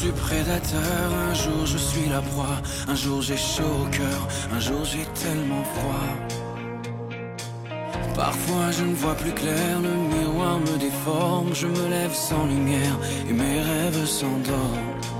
Je suis prédateur, un jour je suis la proie, un jour j'ai chaud au cœur, un jour j'ai tellement froid. Parfois je ne vois plus clair, le miroir me déforme, je me lève sans lumière et mes rêves s'endorment.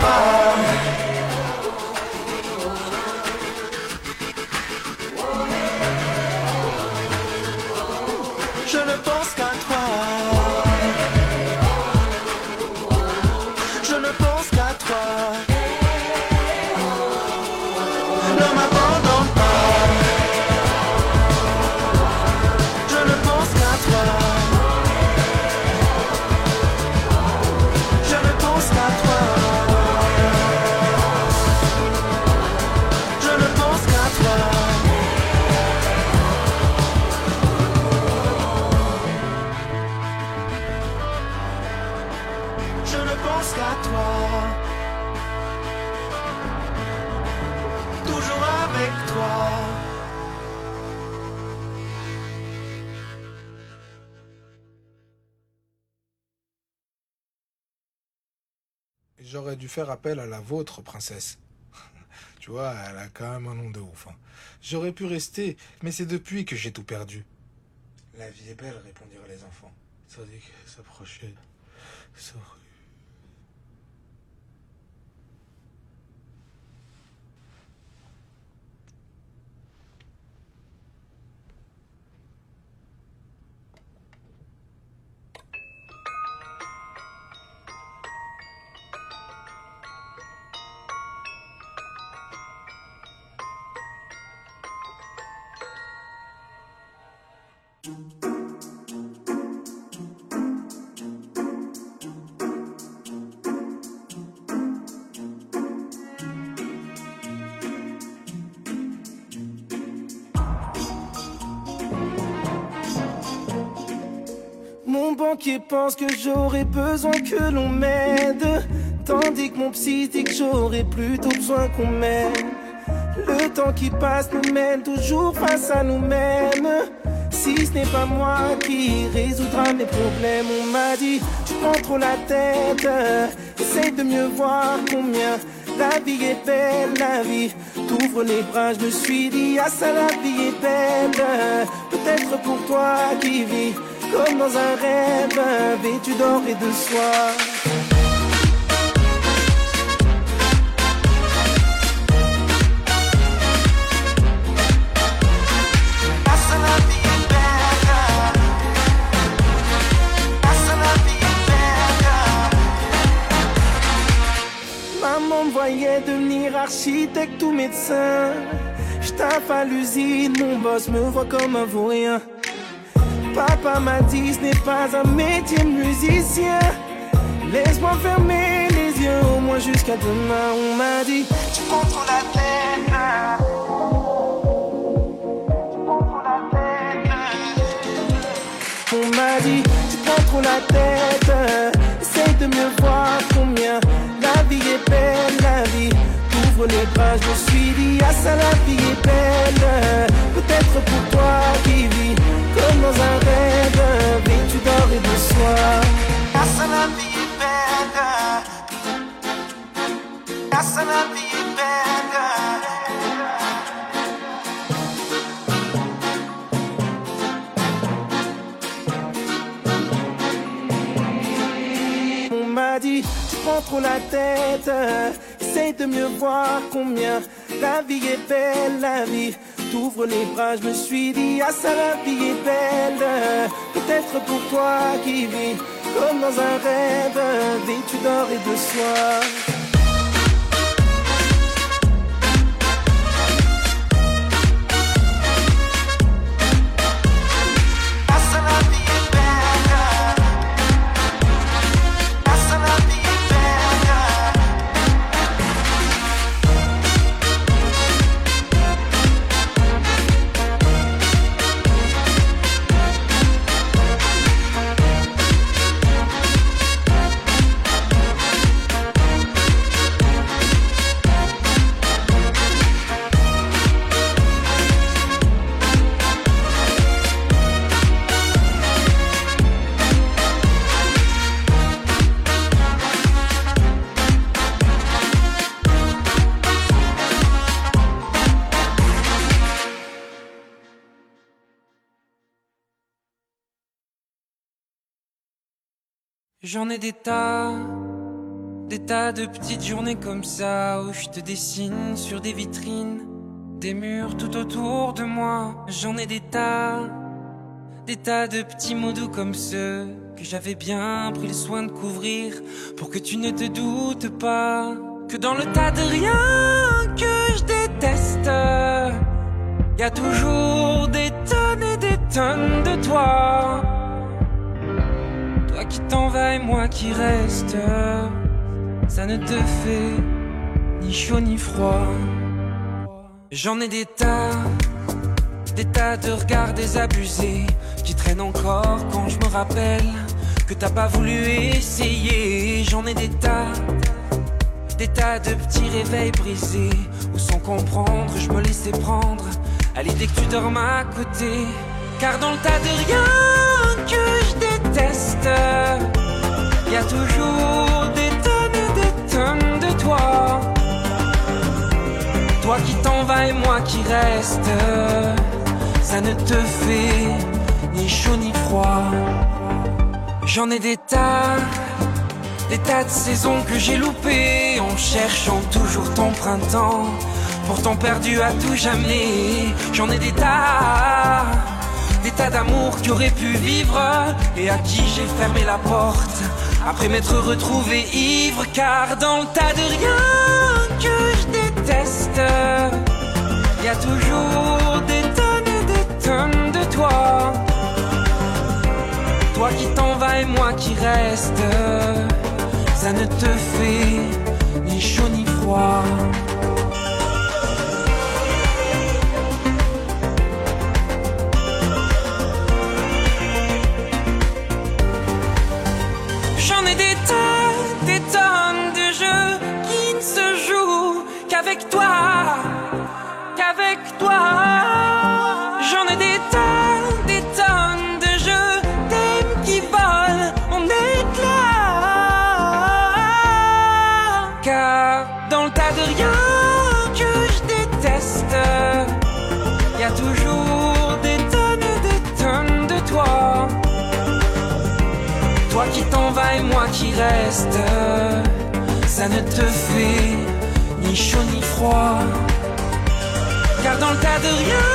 Bye. J'aurais dû faire appel à la vôtre, princesse. tu vois, elle a quand même un nom de ouf. Hein. J'aurais pu rester, mais c'est depuis que j'ai tout perdu. La vie est belle, répondirent les enfants. Mon banquier pense que j'aurais besoin que l'on m'aide. Tandis que mon psy dit que j'aurais plutôt besoin qu'on m'aide. Le temps qui passe nous mène toujours face à nous-mêmes. Ce n'est pas moi qui résoudra mes problèmes, on m'a dit, tu prends trop la tête. Essaye de mieux voir combien la vie est belle, la vie. T'ouvres les bras, je me suis dit, ah ça la vie est belle. Peut-être pour toi qui vis comme dans un rêve, vêtu d'or et de soie. Architecte ou médecin. J'taffe à l'usine, mon boss me voit comme un vaurien. Papa m'a dit ce n'est pas un métier musicien. Laisse-moi fermer les yeux au moins jusqu'à demain. On m'a dit tu prends trop la tête. On m'a dit tu prends trop la tête. Essaye de mieux voir combien la vie est belle, la vie. Les bras, je me suis dit, ah ça la vie est belle. Peut-être pour toi qui vis comme dans un rêve, vêtu d'or et de soie. Ah ça la vie est belle. Ah ça la vie est belle. On m'a dit, tu prends trop la tête. Essaye de mieux voir combien la vie est belle, la vie. T'ouvres les bras, je me suis dit, ah ça la vie est belle. Peut-être pour toi qui vis comme dans un rêve, vêtu d'or et de soie? J'en ai des tas, des tas de petites journées comme ça où je te dessine sur des vitrines, des murs tout autour de moi. J'en ai des tas, des tas de petits mots doux comme ceux que j'avais bien pris le soin de couvrir pour que tu ne te doutes pas que dans le tas de rien que je déteste, y a toujours des tonnes et des tonnes de toi. Qui t'en vas et moi qui reste, ça ne te fait ni chaud ni froid. J'en ai des tas, des tas de regards désabusés qui traînent encore quand je me rappelle que t'as pas voulu essayer. J'en ai des tas, des tas de petits réveils brisés où sans comprendre je me laissais prendre à l'idée que tu dormes à côté. Car dans le tas de rien que je et moi qui reste, ça ne te fait ni chaud ni froid. J'en ai des tas, des tas de saisons que j'ai loupées en cherchant toujours ton printemps. Pourtant perdu à tout jamais, j'en ai des tas, des tas d'amour qui auraient pu vivre et à qui j'ai fermé la porte après m'être retrouvé ivre. Car dans le tas de rien que je déteste, y a toujours des tonnes et des tonnes de toi. Toi qui t'en vas et moi qui reste, ça ne te fait ni chaud ni froid. Ça ne te fait ni chaud ni froid. Car dans le tas de rien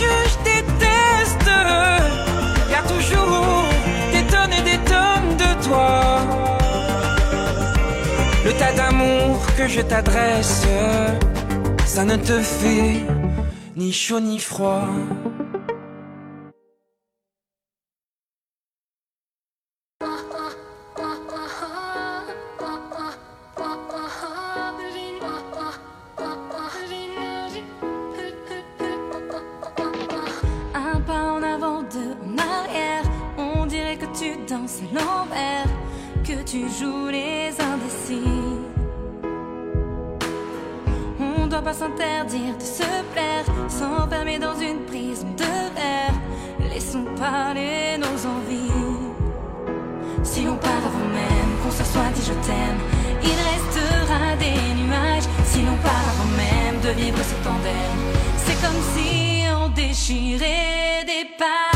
que je déteste, y toujours des tonnes et des tonnes de toi. Le tas d'amour que je t'adresse, ça ne te fait ni chaud ni froid. C'est comme si on déchirait des pages.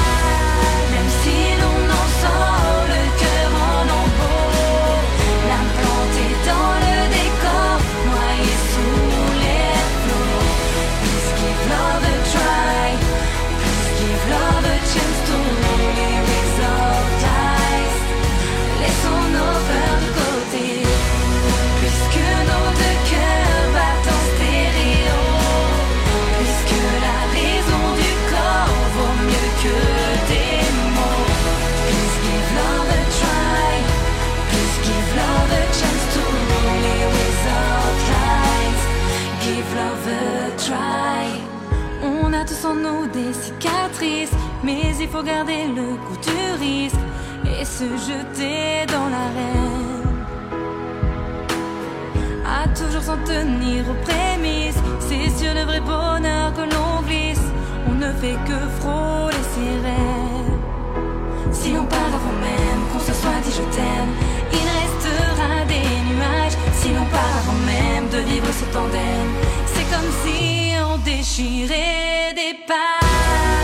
mais il faut garder le goût du risque et se jeter dans l'arène. À toujours s'en tenir aux prémices, c'est sur le vrai bonheur que l'on glisse. On ne fait que frôler ses rêves. Si l'on part avant même qu'on se soit dit je t'aime, il restera des nuages. Si l'on part avant même de vivre ce tandem, c'est comme si on déchirait des pages.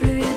through